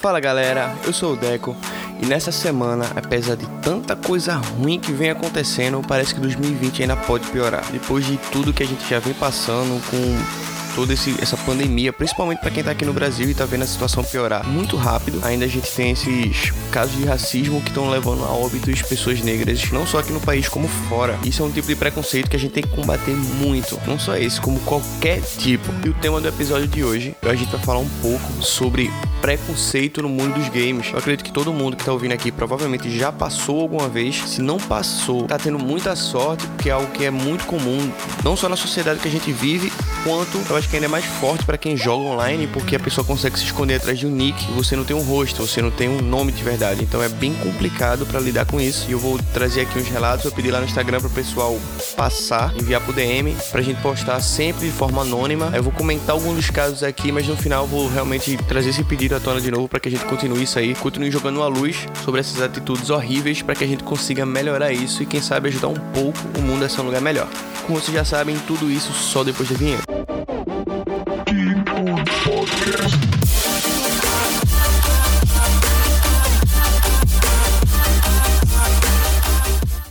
Fala galera, eu sou o Deco e nessa semana, apesar de tanta coisa ruim que vem acontecendo, parece que 2020 ainda pode piorar. Depois de tudo que a gente já vem passando com toda esse, essa pandemia, principalmente para quem tá aqui no Brasil e tá vendo a situação piorar muito rápido. Ainda a gente tem esses casos de racismo que estão levando a óbitos pessoas negras, não só aqui no país como fora. Isso é um tipo de preconceito que a gente tem que combater muito. Não só esse, como qualquer tipo. E o tema do episódio de hoje, a gente vai falar um pouco sobre preconceito no mundo dos games. Eu acredito que todo mundo que tá ouvindo aqui provavelmente já passou alguma vez. Se não passou, tá tendo muita sorte, porque é algo que é muito comum, não só na sociedade que a gente vive, quanto eu acho que ainda é mais forte para quem joga online, porque a pessoa consegue se esconder atrás de um nick, você não tem um rosto, você não tem um nome de verdade. Então é bem complicado para lidar com isso. E eu vou trazer aqui uns relatos, eu pedi lá no Instagram pro pessoal passar, enviar pro DM pra gente postar sempre de forma anônima. Eu vou comentar alguns dos casos aqui, mas no final eu vou realmente trazer esse pedido à tona de novo para que a gente continue isso aí, continue jogando uma luz sobre essas atitudes horríveis para que a gente consiga melhorar isso e quem sabe ajudar um pouco o mundo a ser um lugar melhor. Como vocês já sabem, tudo isso só depois da vinheta.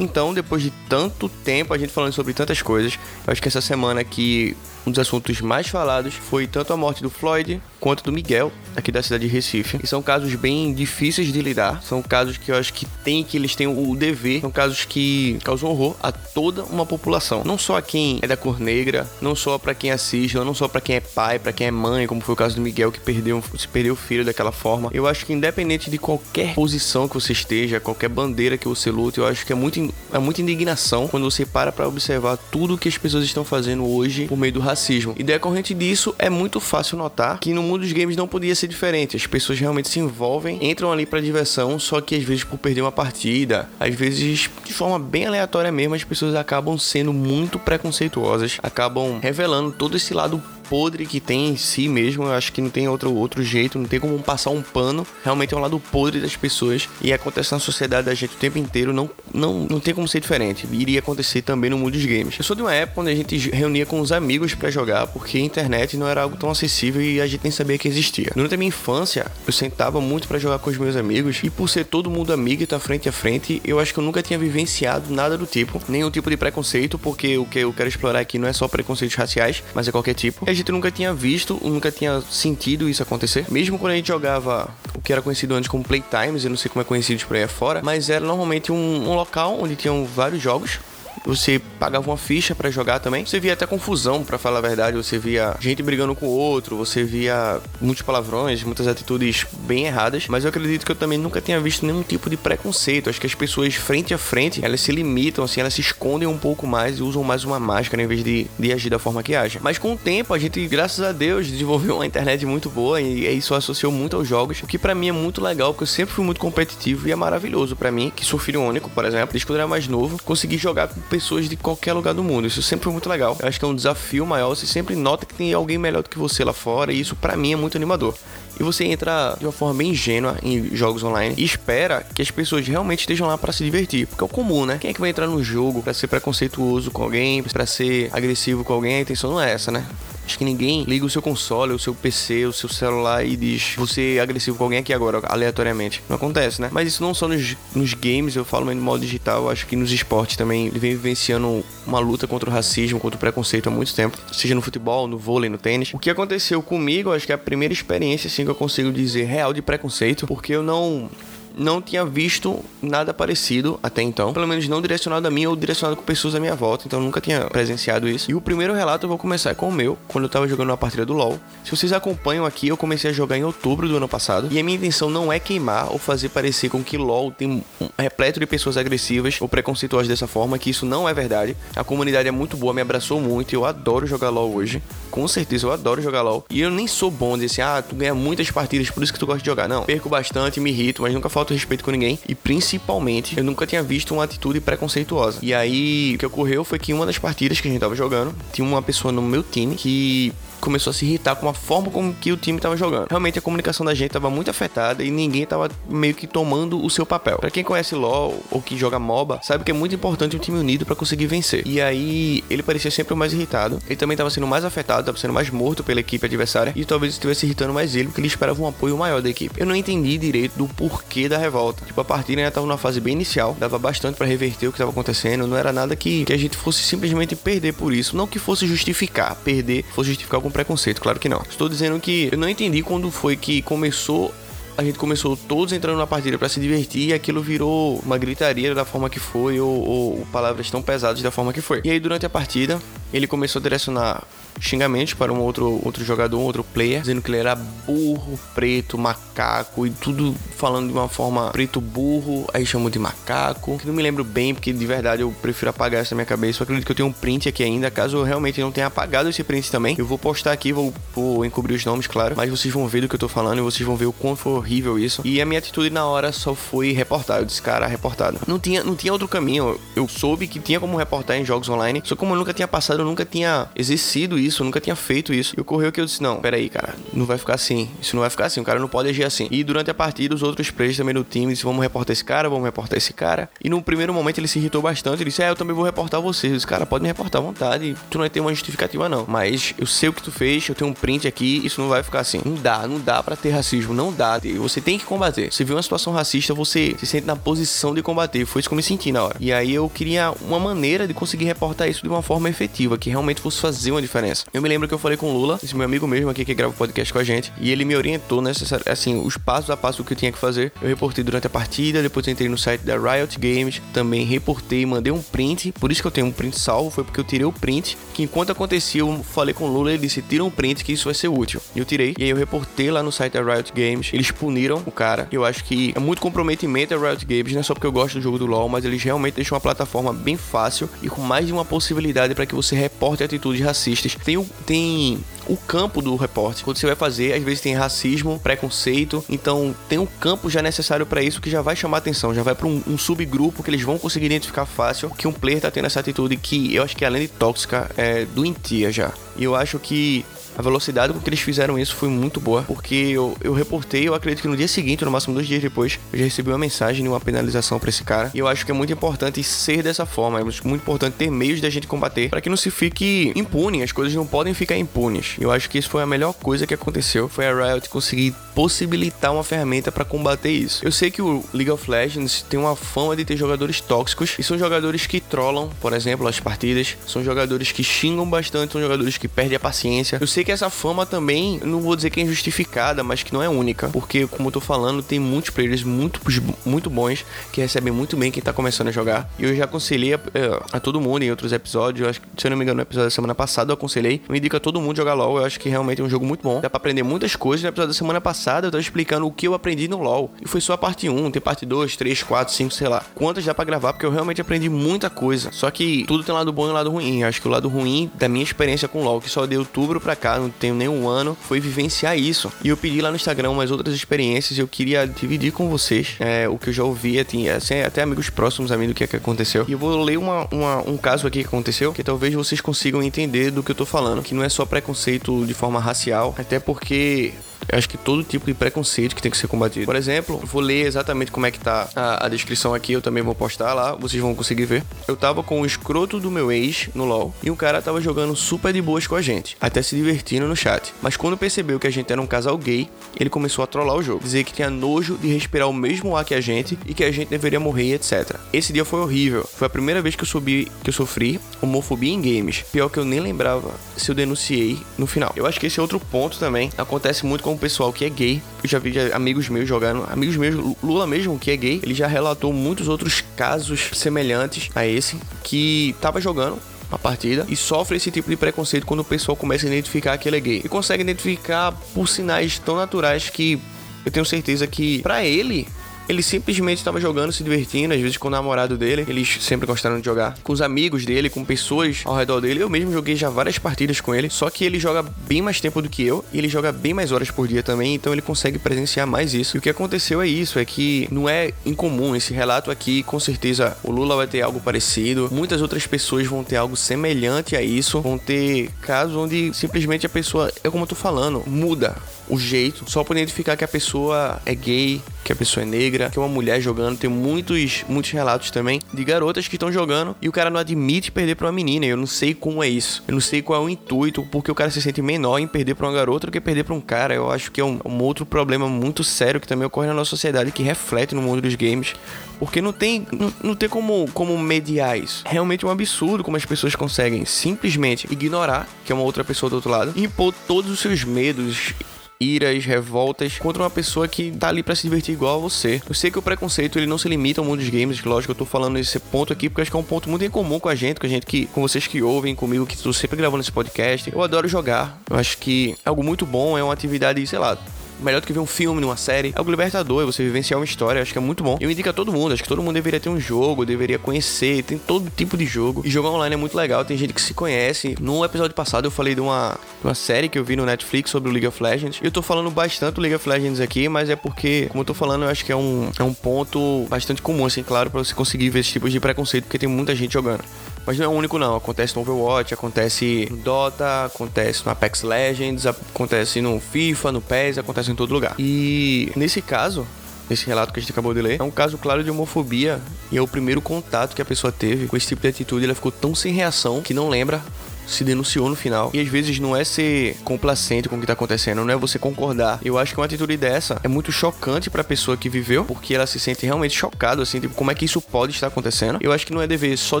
Então, depois de tanto tempo a gente falando sobre tantas coisas, eu acho que essa semana aqui um dos assuntos mais falados foi tanto a morte do Floyd quanto do Miguel, aqui da cidade de Recife. E são casos bem difíceis de lidar, são casos que eu acho que tem que eles têm o dever, são casos que causam horror a toda uma população, não só a quem é da cor negra, não só para quem assiste, não só para quem é pai, para quem é mãe, como foi o caso do Miguel que perdeu, se perdeu o filho daquela forma. Eu acho que independente de qualquer posição que você esteja, qualquer bandeira que você lute, eu acho que é muito é muita indignação quando você para para observar tudo que as pessoas estão fazendo hoje por meio do racismo. E decorrente disso, é muito fácil notar que no mundo dos games não podia ser diferente. As pessoas realmente se envolvem, entram ali para diversão, só que às vezes por perder uma partida, às vezes de forma bem aleatória mesmo, as pessoas acabam sendo muito preconceituosas, acabam revelando todo esse lado podre que tem em si mesmo. Eu acho que não tem outro, outro jeito, não tem como passar um pano. Realmente é um lado podre das pessoas e acontece na sociedade da gente o tempo inteiro. Não, não, não tem como ser diferente. Iria acontecer também no mundo dos games. Eu sou de uma época onde a gente reunia com os amigos para jogar, porque a internet não era algo tão acessível e a gente nem sabia que existia. Durante a minha infância, eu sentava muito para jogar com os meus amigos e por ser todo mundo amigo e tá frente a frente, eu acho que eu nunca tinha vivenciado nada do tipo, nenhum tipo de preconceito, porque o que eu quero explorar aqui não é só preconceitos raciais, mas é qualquer tipo. E a gente nunca tinha visto, nunca tinha sentido isso acontecer. Mesmo quando a gente jogava o que era conhecido antes como Playtimes, eu não sei como é conhecido por aí fora, mas era normalmente um, um local onde tinham vários jogos você pagava uma ficha para jogar também. Você via até confusão, para falar a verdade. Você via gente brigando com o outro, você via muitos palavrões, muitas atitudes bem erradas. Mas eu acredito que eu também nunca tinha visto nenhum tipo de preconceito. Acho que as pessoas frente a frente, elas se limitam, assim, elas se escondem um pouco mais e usam mais uma máscara em vez de, de agir da forma que agem. Mas com o tempo, a gente, graças a Deus, desenvolveu uma internet muito boa e isso associou muito aos jogos. O que para mim é muito legal, porque eu sempre fui muito competitivo e é maravilhoso para mim, que sou filho único, por exemplo, desde quando eu era mais novo, conseguir jogar pessoas de qualquer lugar do mundo. Isso sempre foi muito legal. Eu acho que é um desafio maior. Você sempre nota que tem alguém melhor do que você lá fora. E isso para mim é muito animador. E você entra de uma forma bem ingênua em jogos online e espera que as pessoas realmente estejam lá para se divertir. Porque é o comum, né? Quem é que vai entrar no jogo para ser preconceituoso com alguém, para ser agressivo com alguém? A intenção não é essa, né? Acho que ninguém liga o seu console, o seu PC, o seu celular e diz você é agressivo com alguém aqui agora, aleatoriamente. Não acontece, né? Mas isso não só nos, nos games, eu falo, mas no modo digital, acho que nos esportes também. Ele vem vivenciando uma luta contra o racismo, contra o preconceito há muito tempo. Seja no futebol, no vôlei, no tênis. O que aconteceu comigo, acho que é a primeira experiência, assim, que eu consigo dizer real de preconceito, porque eu não não tinha visto nada parecido até então, pelo menos não direcionado a mim ou direcionado com pessoas à minha volta, então nunca tinha presenciado isso. E o primeiro relato eu vou começar com o meu, quando eu tava jogando uma partida do LoL. Se vocês acompanham aqui, eu comecei a jogar em outubro do ano passado, e a minha intenção não é queimar ou fazer parecer com que LoL tem um repleto de pessoas agressivas ou preconceituosas dessa forma, que isso não é verdade. A comunidade é muito boa, me abraçou muito, eu adoro jogar LoL hoje. Com certeza, eu adoro jogar LoL. E eu nem sou bom de assim, ah, tu ganha muitas partidas, por isso que tu gosta de jogar. Não, perco bastante, me irrito, mas nunca falta respeito com ninguém. E principalmente, eu nunca tinha visto uma atitude preconceituosa. E aí, o que ocorreu foi que em uma das partidas que a gente tava jogando, tinha uma pessoa no meu time que começou a se irritar com a forma como que o time tava jogando. Realmente a comunicação da gente tava muito afetada e ninguém tava meio que tomando o seu papel. Para quem conhece LoL ou que joga MOBA, sabe que é muito importante um time unido para conseguir vencer. E aí ele parecia sempre o mais irritado. Ele também tava sendo mais afetado, tava sendo mais morto pela equipe adversária e talvez estivesse irritando mais ele porque ele esperava um apoio maior da equipe. Eu não entendi direito do porquê da revolta. Tipo, a partida ainda tava numa fase bem inicial, dava bastante para reverter o que tava acontecendo, não era nada que, que a gente fosse simplesmente perder por isso, não que fosse justificar, perder, fosse justificar algum preconceito, claro que não. Estou dizendo que eu não entendi quando foi que começou a gente começou todos entrando na partida para se divertir e aquilo virou uma gritaria da forma que foi ou, ou, palavras tão pesadas da forma que foi. E aí durante a partida ele começou a direcionar xingamentos para um outro, outro jogador, um outro player, dizendo que ele era burro, preto, macaco e tudo falando de uma forma preto burro, aí chamou de macaco, que não me lembro bem, porque de verdade eu prefiro apagar essa minha cabeça. Eu acredito que eu tenho um print aqui ainda, caso eu realmente não tenha apagado esse print também. Eu vou postar aqui, vou, vou encobrir os nomes, claro, mas vocês vão ver do que eu tô falando e vocês vão ver o quão foi horrível isso. E a minha atitude na hora só foi reportar. Eu disse, cara, reportado. Não tinha, não tinha outro caminho. Eu soube que tinha como reportar em jogos online, só como eu nunca tinha passado, eu nunca tinha exercido isso, eu nunca tinha feito isso. E ocorreu que eu disse: não, peraí, cara, não vai ficar assim. Isso não vai ficar assim. O cara não pode agir assim. E durante a partida, os outros players também do time disseram: vamos reportar esse cara, vamos reportar esse cara. E no primeiro momento ele se irritou bastante. Ele disse: é, eu também vou reportar você. Eu disse: cara, pode me reportar à vontade. Tu não vai ter uma justificativa, não. Mas eu sei o que tu fez, eu tenho um print aqui. Isso não vai ficar assim. Não dá, não dá para ter racismo. Não dá. Você tem que combater. Você viu uma situação racista, você se sente na posição de combater. Foi isso que eu me senti na hora. E aí eu queria uma maneira de conseguir reportar isso de uma forma efetiva, que realmente fosse fazer uma diferença. Eu me lembro que eu falei com o Lula, esse meu amigo mesmo aqui que grava o podcast com a gente, e ele me orientou nessa, assim, os passos a passo que eu tinha que fazer. Eu reportei durante a partida, depois entrei no site da Riot Games, também reportei, mandei um print, por isso que eu tenho um print salvo, foi porque eu tirei o print, que enquanto acontecia eu falei com o Lula, ele disse, tira um print que isso vai ser útil. Eu tirei, e aí eu reportei lá no site da Riot Games, eles puniram o cara. Eu acho que é muito comprometimento a Riot Games, não é só porque eu gosto do jogo do LoL, mas eles realmente deixam uma plataforma bem fácil e com mais de uma possibilidade para que você reporte atitudes racistas. Tem o, tem o campo do reporte. Quando você vai fazer, às vezes tem racismo, preconceito, então tem um campo já necessário para isso que já vai chamar atenção, já vai para um, um, subgrupo que eles vão conseguir identificar fácil que um player tá tendo essa atitude que eu acho que além de tóxica é doentia já. E eu acho que a velocidade com que eles fizeram isso foi muito boa, porque eu, eu reportei, eu acredito que no dia seguinte, no máximo dois dias depois, eu já recebi uma mensagem de uma penalização para esse cara. E eu acho que é muito importante ser dessa forma, é muito importante ter meios da gente combater para que não se fique impune, as coisas não podem ficar impunes. Eu acho que isso foi a melhor coisa que aconteceu, foi a Riot conseguir possibilitar uma ferramenta para combater isso. Eu sei que o League of Legends tem uma fama de ter jogadores tóxicos e são jogadores que trollam, por exemplo, as partidas, são jogadores que xingam bastante, são jogadores que perdem a paciência. Eu sei que essa fama também, não vou dizer que é injustificada, mas que não é única, porque como eu tô falando, tem muitos players muito muito bons que recebem muito bem quem tá começando a jogar. E eu já aconselhei a, eh, a, todo mundo em outros episódios, acho que, se eu não me engano, no episódio da semana passada eu aconselhei, eu indico a todo mundo jogar LoL, eu acho que realmente é um jogo muito bom. Dá para aprender muitas coisas. No episódio da semana passada eu tava explicando o que eu aprendi no LoL. E foi só a parte 1, tem parte 2, 3, 4, 5, sei lá. Quantas dá pra gravar, porque eu realmente aprendi muita coisa. Só que tudo tem lado bom e lado ruim. Eu acho que o lado ruim da minha experiência com LoL, que só de outubro pra cá, não tenho nem um ano, foi vivenciar isso. E eu pedi lá no Instagram umas outras experiências e eu queria dividir com vocês é, o que eu já ouvia, tinha assim, até amigos próximos a mim do que, é que aconteceu. E eu vou ler uma, uma, um caso aqui que aconteceu, que talvez vocês consigam entender do que eu tô falando. Que não é só preconceito de forma racial, até porque eu acho que todo tipo de preconceito que tem que ser combatido. Por exemplo, vou ler exatamente como é que tá a, a, descrição aqui, eu também vou postar lá, vocês vão conseguir ver. Eu tava com o escroto do meu ex no LoL e um cara tava jogando super de boas com a gente, até se divertindo no chat. Mas quando percebeu que a gente era um casal gay, ele começou a trollar o jogo, dizer que tinha nojo de respirar o mesmo ar que a gente e que a gente deveria morrer, etc. Esse dia foi horrível. Foi a primeira vez que eu, subi, que eu sofri homofobia em games. Pior que eu nem lembrava se eu denunciei no final. Eu acho que esse é outro ponto também. Acontece muito com o pessoal que é gay. Eu já vi amigos meus jogando, amigos meus, Lula mesmo, que é gay, ele já relatou muitos outros casos semelhantes a esse, que tava jogando a partida e sofre esse tipo de preconceito quando o pessoal começa a identificar que ele é gay. E consegue identificar por sinais tão naturais que eu tenho certeza que para ele Ele simplesmente estava jogando, se divertindo, às vezes com o namorado dele. Eles sempre gostaram de jogar. Com os amigos dele, com pessoas ao redor dele. Eu mesmo joguei já várias partidas com ele. Só que ele joga bem mais tempo do que eu. E ele joga bem mais horas por dia também. Então ele consegue presenciar mais isso. E o que aconteceu é isso: é que não é incomum. Esse relato aqui, com certeza, o Lula vai ter algo parecido. Muitas outras pessoas vão ter algo semelhante a isso. Vão ter casos onde simplesmente a pessoa, é como eu tô falando, muda o jeito só por identificar que a pessoa é gay, que a pessoa é negra, que é uma mulher jogando. Tem muitos, muitos relatos também de garotas que estão jogando e o cara não admite perder para uma menina. Eu não sei como é isso. Eu não sei qual é o intuito, porque o cara se sente menor em perder para uma garota do que perder para um cara. Eu acho que é um, um outro problema muito sério que também ocorre na nossa sociedade, que reflete no mundo dos games. Porque não tem, não, não tem como, como mediar isso. Realmente é um absurdo como as pessoas conseguem simplesmente ignorar que é uma outra pessoa do outro lado e impor todos os seus medos iras, revoltas contra uma pessoa que tá ali para se divertir igual a você. Eu sei que o preconceito ele não se limita ao mundo dos games, lógico, eu tô falando esse ponto aqui porque acho que é um ponto muito em comum com a gente, com a gente que, com vocês que ouvem comigo, que tô sempre gravando esse podcast. Eu adoro jogar. Eu acho que é algo muito bom, é uma atividade, sei lá, melhor do que ver um filme, uma série. É o libertador, é você vivenciar uma história, acho que é muito bom. Eu indico a todo mundo, acho que todo mundo deveria ter um jogo, deveria conhecer, tem todo tipo de jogo. E jogar online é muito legal, tem gente que se conhece. No episódio passado eu falei de uma, de uma série que eu vi no Netflix sobre o League of Legends. Eu tô falando bastante do League of Legends aqui, mas é porque, como eu tô falando, eu acho que é um, é um ponto bastante comum, assim, claro, para você conseguir ver esse tipo de preconceito, porque tem muita gente jogando. Mas não é o único não, acontece no Overwatch, acontece no Dota, acontece no Apex Legends, acontece no FIFA, no PES, acontece em todo lugar. E nesse caso, nesse relato que a gente acabou de ler, é um caso claro de homofobia e é o primeiro contato que a pessoa teve com esse tipo de atitude. Ela ficou tão sem reação que não lembra se denunciou no final. E às vezes não é ser complacente com o que tá acontecendo, não é você concordar. Eu acho que uma atitude dessa é muito chocante pra pessoa que viveu, porque ela se sente realmente chocada, assim, tipo, como é que isso pode estar acontecendo. Eu acho que não é dever só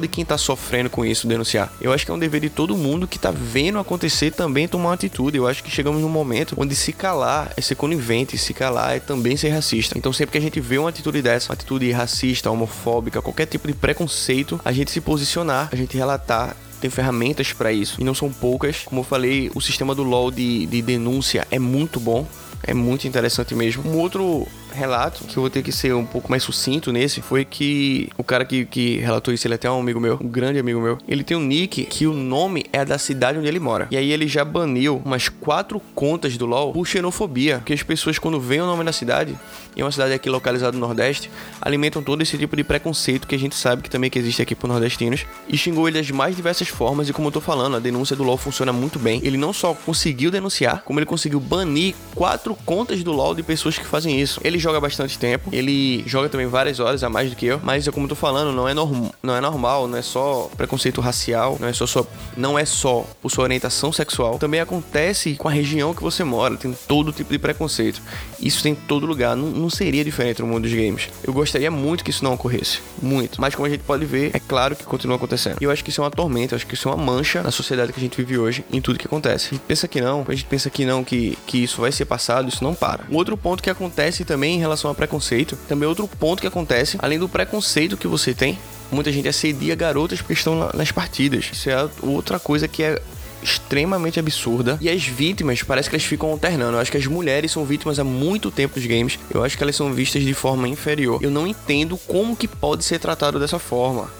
de quem tá sofrendo com isso denunciar. Eu acho que é um dever de todo mundo que tá vendo acontecer também tomar uma atitude. Eu acho que chegamos num momento onde se calar é ser conivente, se calar é também ser racista. Então sempre que a gente vê uma atitude dessa, uma atitude racista, homofóbica, qualquer tipo de preconceito, a gente se posicionar, a gente relatar tem ferramentas para isso e não são poucas. Como eu falei, o sistema do LoL de, de denúncia é muito bom. É muito interessante mesmo. Um outro relato, que eu vou ter que ser um pouco mais sucinto nesse, foi que o cara que, que relatou isso, ele é até um amigo meu, um grande amigo meu. Ele tem um nick que o nome é da cidade onde ele mora. E aí ele já baniu umas quatro contas do LoL por xenofobia. Porque as pessoas, quando veem o nome da cidade, e é uma cidade aqui localizada no Nordeste, alimentam todo esse tipo de preconceito que a gente sabe que também que existe aqui por nordestinos. E xingou ele das mais diversas formas. E como eu tô falando, a denúncia do LoL funciona muito bem. Ele não só conseguiu denunciar, como ele conseguiu banir quatro contas do LoL de pessoas que fazem isso. Ele joga bastante tempo. Ele joga também várias horas a mais do que eu. Mas, como eu tô falando, não é, norm não é normal, não é só preconceito racial, não é só, só, não é só por sua orientação sexual. Também acontece com a região que você mora. Tem todo tipo de preconceito. Isso tem em todo lugar. Não, não seria diferente no mundo dos games. Eu gostaria muito que isso não ocorresse. Muito. Mas como a gente pode ver, é claro que continua acontecendo. E eu acho que isso é uma tormenta, eu acho que isso é uma mancha na sociedade que a gente vive hoje em tudo que acontece. A gente pensa que não, a gente pensa que não, que, que isso vai ser passado, isso não para. Um outro ponto que acontece também em relação a preconceito, também outro ponto que acontece, além do preconceito que você tem, muita gente assedia garotas porque estão nas partidas. Isso é outra coisa que é extremamente absurda. E as vítimas, parece que elas ficam alternando. Eu acho que as mulheres são vítimas há muito tempo dos games. Eu acho que elas são vistas de forma inferior. Eu não entendo como que pode ser tratado dessa forma.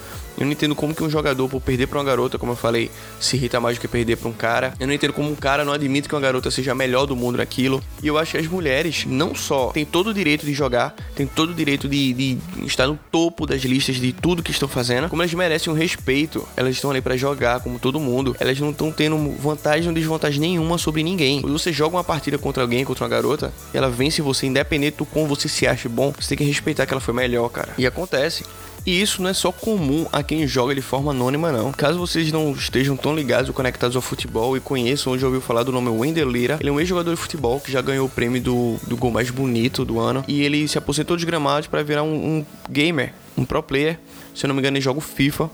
Eu não entendo como que um jogador, por perder pra uma garota, como eu falei, se irrita mais do que perder pra um cara. Eu não entendo como um cara não admite que uma garota seja a melhor do mundo naquilo. E eu acho que as mulheres não só têm todo o direito de jogar, têm todo o direito de, de estar no topo das listas de tudo que estão fazendo, como elas merecem um respeito. Elas estão ali para jogar, como todo mundo. Elas não estão tendo vantagem ou desvantagem nenhuma sobre ninguém. Quando você joga uma partida contra alguém, contra uma garota, e ela vence você, independente do como você se acha bom, você tem que respeitar que ela foi melhor, cara. E acontece. E isso não é só comum a quem joga de forma anônima, não. Caso vocês não estejam tão ligados ou conectados ao futebol e conheçam ou já ouviu falar do nome Wendell Lira, ele é um ex-jogador de futebol que já ganhou o prêmio do, do gol mais bonito do ano. E ele se aposentou dos gramados para virar um, um gamer, um pro player. Se eu não me engano, ele joga o FIFA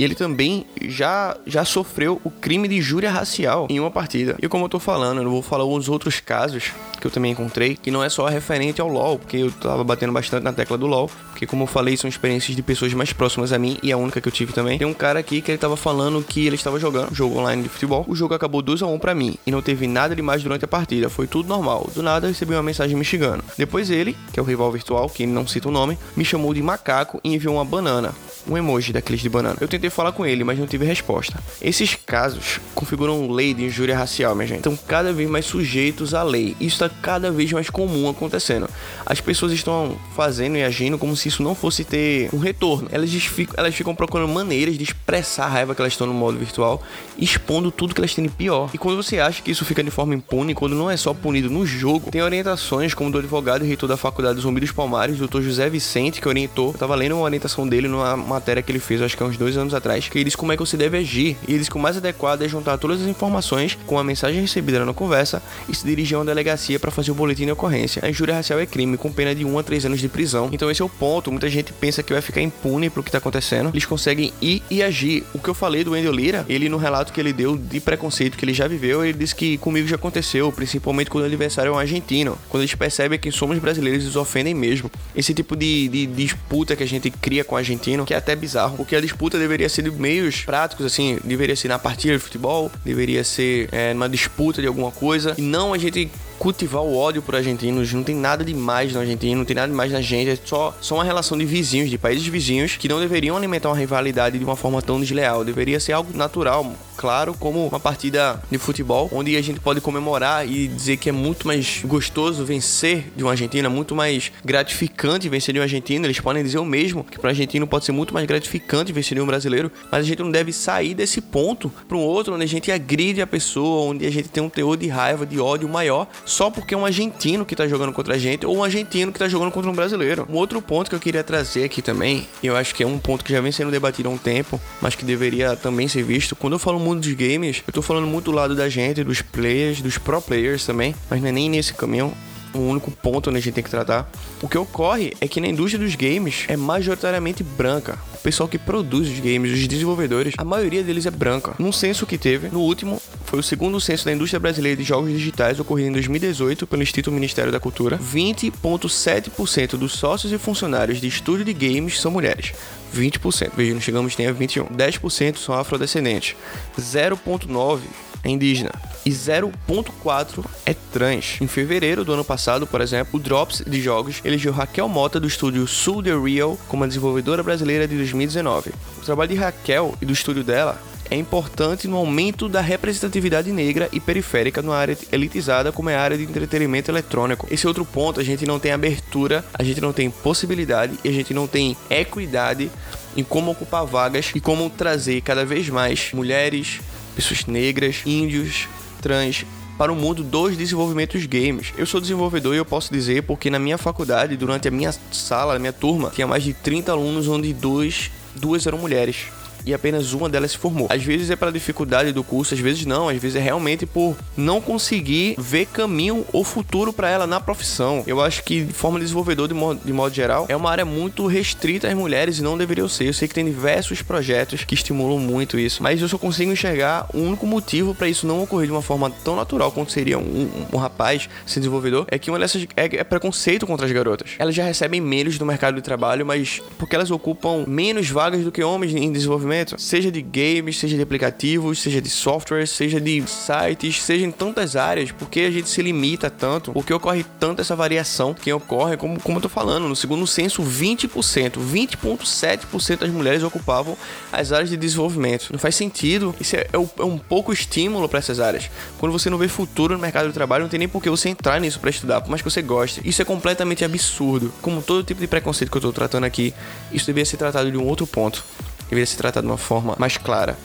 E ele também já, já sofreu o crime de injúria racial em uma partida. E como eu tô falando, eu vou falar os outros casos que eu também encontrei, que não é só referente ao LoL, porque eu tava batendo bastante na tecla do LoL, porque como eu falei, são experiências de pessoas mais próximas a mim e a única que eu tive também. Tem um cara aqui que ele tava falando que ele estava jogando jogo online de futebol. O jogo acabou 2 a 1 para mim e não teve nada demais durante a partida, foi tudo normal. Do nada eu recebi uma mensagem me xingando. Depois ele, que é o rival virtual, que não cita o nome, me chamou de macaco e enviou uma banana um emoji daqueles de banana. Eu tentei falar com ele, mas não tive resposta. Esses casos configuram lei de injúria racial, minha gente. Estão cada vez mais sujeitos à lei. Isso está cada vez mais comum acontecendo. As pessoas estão fazendo e agindo como se isso não fosse ter um retorno. Elas ficam, elas ficam procurando maneiras de expressar a raiva que elas estão no modo virtual, expondo tudo que elas têm de pior. E quando você acha que isso fica de forma impune, quando não é só punido no jogo, tem orientações como do advogado e reitor da Faculdade Zumbi dos Palmares, Dr. José Vicente, que orientou. Eu tava lendo uma orientação dele numa matéria que ele fez, acho que há uns dois anos atrás, que ele disse como é que você deve agir. E ele disse que o mais adequado é juntar todas as informações com a mensagem recebida na conversa e se dirigir a uma delegacia para fazer o boletim de ocorrência. A injúria racial é crime, com pena de 1 a 3 anos de prisão. Então esse é o ponto. Muita gente pensa que vai ficar impune pro que tá acontecendo. Eles conseguem ir e agir. O que eu falei do Wendel Lira, ele no relato que ele deu de preconceito que ele já viveu, ele disse que comigo já aconteceu, principalmente quando o adversário é um argentino. Quando eles percebem que somos brasileiros, eles ofendem mesmo. Esse tipo de, de, de disputa que a gente cria com o argentino, que é até bizarro, porque a disputa deveria ser de meios práticos, assim, deveria ser na partida de futebol, deveria ser é, numa disputa de alguma coisa, e não a gente cultivar o ódio por argentinos. Não tem nada demais no argentino, não tem nada demais na gente. É só, só uma relação de vizinhos, de países vizinhos, que não deveriam alimentar uma rivalidade de uma forma tão desleal. Deveria ser algo natural, claro, como uma partida de futebol, onde a gente pode comemorar e dizer que é muito mais gostoso vencer de uma Argentina, muito mais gratificante vencer de um argentino. Eles podem dizer o mesmo, que para um argentino pode ser muito mais gratificante vencer de um brasileiro, mas a gente não deve sair desse ponto para um outro onde a gente agride a pessoa, onde a gente tem um teor de raiva, de ódio maior, só porque é um argentino que tá jogando contra a gente ou um argentino que tá jogando contra um brasileiro. Um outro ponto que eu queria trazer aqui também, eu acho que é um ponto que já vem sendo debatido há um tempo, mas que deveria também ser visto. Quando eu falo mundo dos games, eu tô falando muito do lado da gente, dos players, dos pro players também, mas não é nem nesse caminho o único ponto onde a gente tem que tratar. O que ocorre é que na indústria dos games é majoritariamente branca. O pessoal que produz os games, os desenvolvedores, a maioria deles é branca. Num censo que teve, no último, foi o segundo censo da indústria brasileira de jogos digitais ocorrido em 2018 pelo Instituto Ministério da Cultura. 20,7% dos sócios e funcionários de estúdio de games são mulheres. 20%, veja, não chegamos nem a 21. 10% são afrodescendentes. 0,9% é indígena e 0.4 é trans. Em fevereiro do ano passado, por exemplo, o Drops de jogos elegeu Raquel Mota do estúdio Sul The Real como a desenvolvedora brasileira de 2019. O trabalho de Raquel e do estúdio dela é importante no aumento da representatividade negra e periférica numa área elitizada como é a área de entretenimento eletrônico. Esse é outro ponto, a gente não tem abertura, a gente não tem possibilidade e a gente não tem equidade em como ocupar vagas e como trazer cada vez mais mulheres, pessoas negras, índios, trans para o mundo dos desenvolvimentos games. Eu sou desenvolvedor e eu posso dizer porque na minha faculdade, durante a minha sala, a minha turma, tinha mais de 30 alunos onde dois, duas eram mulheres e apenas uma delas se formou. Às vezes é pela dificuldade do curso, às vezes não, às vezes é realmente por não conseguir ver caminho ou futuro para ela na profissão. Eu acho que forma de desenvolvedor de modo, de modo geral é uma área muito restrita às mulheres e não deveria ser. Eu sei que tem diversos projetos que estimulam muito isso, mas eu só consigo enxergar o único motivo para isso não ocorrer de uma forma tão natural quanto seria um, um, um rapaz ser desenvolvedor é que uma dessas é, é preconceito contra as garotas. Elas já recebem menos do mercado de trabalho, mas porque elas ocupam menos vagas do que homens em desenvolvimento seja de games, seja de aplicativos, seja de software, seja de sites, seja em tantas áreas, porque a gente se limita tanto, porque ocorre tanto essa variação que ocorre, como, como eu tô falando, no segundo censo, 20%, 20,7% das mulheres ocupavam as áreas de desenvolvimento. Não faz sentido, isso é, é um pouco estímulo para essas áreas. Quando você não vê futuro no mercado de trabalho, não tem nem por que você entrar nisso para estudar, por mais que você goste. Isso é completamente absurdo. Como todo tipo de preconceito que eu tô tratando aqui, isso deveria ser tratado de um outro ponto deveria ser tratado de uma forma mais clara.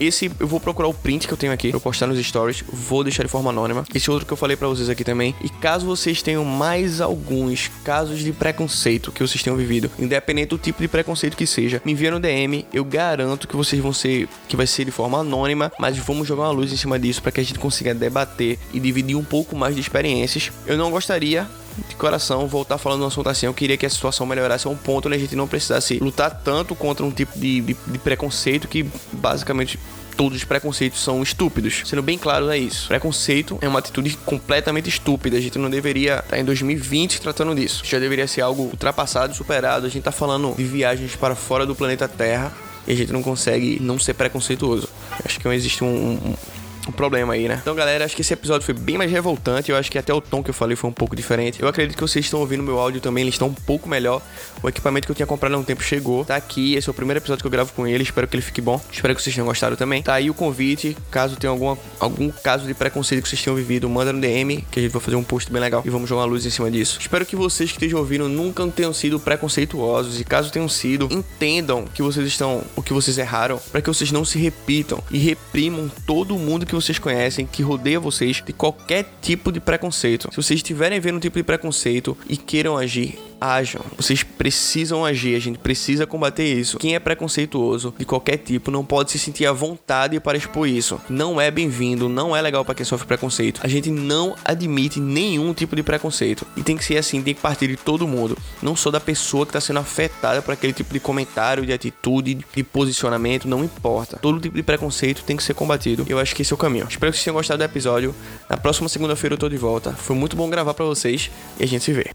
Esse eu vou procurar o print que eu tenho aqui pra postar nos stories. Vou deixar de forma anônima. Esse outro que eu falei para vocês aqui também. E caso vocês tenham mais alguns casos de preconceito que vocês tenham vivido, independente do tipo de preconceito que seja, me envia no DM. Eu garanto que vocês vão ser. que vai ser de forma anônima. Mas vamos jogar uma luz em cima disso para que a gente consiga debater e dividir um pouco mais de experiências. Eu não gostaria de coração, voltar falando de um assunto assim. Eu queria que a situação melhorasse a um ponto onde a gente não precisasse lutar tanto contra um tipo de, de, de preconceito que basicamente todos os preconceitos são estúpidos. Sendo bem claro, é isso. Preconceito é uma atitude completamente estúpida. A gente não deveria estar em 2020 tratando disso. Já deveria ser algo ultrapassado, superado. A gente tá falando de viagens para fora do planeta Terra e a gente não consegue não ser preconceituoso. Acho que existe um, um um problema aí, né? Então, galera, acho que esse episódio foi bem mais revoltante. Eu acho que até o tom que eu falei foi um pouco diferente. Eu acredito que vocês estão ouvindo meu áudio também, ele está um pouco melhor. O equipamento que eu tinha comprado há um tempo chegou. Tá aqui, esse é o primeiro episódio que eu gravo com ele. Espero que ele fique bom. Espero que vocês tenham gostado também. Tá aí o convite. Caso tenha alguma, algum caso de preconceito que vocês tenham vivido, manda no DM, que a gente vai fazer um post bem legal e vamos jogar uma luz em cima disso. Espero que vocês que estejam ouvindo nunca tenham sido preconceituosos e caso tenham sido, entendam que vocês estão, o que vocês erraram, para que vocês não se repitam e reprimam todo mundo que vocês conhecem que rodeia vocês de qualquer tipo de preconceito. Se vocês estiverem vendo um tipo de preconceito e queiram agir, ajam. Vocês precisam agir, a gente precisa combater isso. Quem é preconceituoso de qualquer tipo não pode se sentir à vontade para expor isso. Não é bem-vindo, não é legal para quem sofre preconceito. A gente não admite nenhum tipo de preconceito. E tem que ser assim, tem que partir de todo mundo, não só da pessoa que está sendo afetada por aquele tipo de comentário, de atitude, de posicionamento, não importa. Todo tipo de preconceito tem que ser combatido. Eu acho que esse é o caminho. Espero que vocês tenham gostado do episódio. Na próxima segunda-feira eu tô de volta. Foi muito bom gravar para vocês e a gente se vê.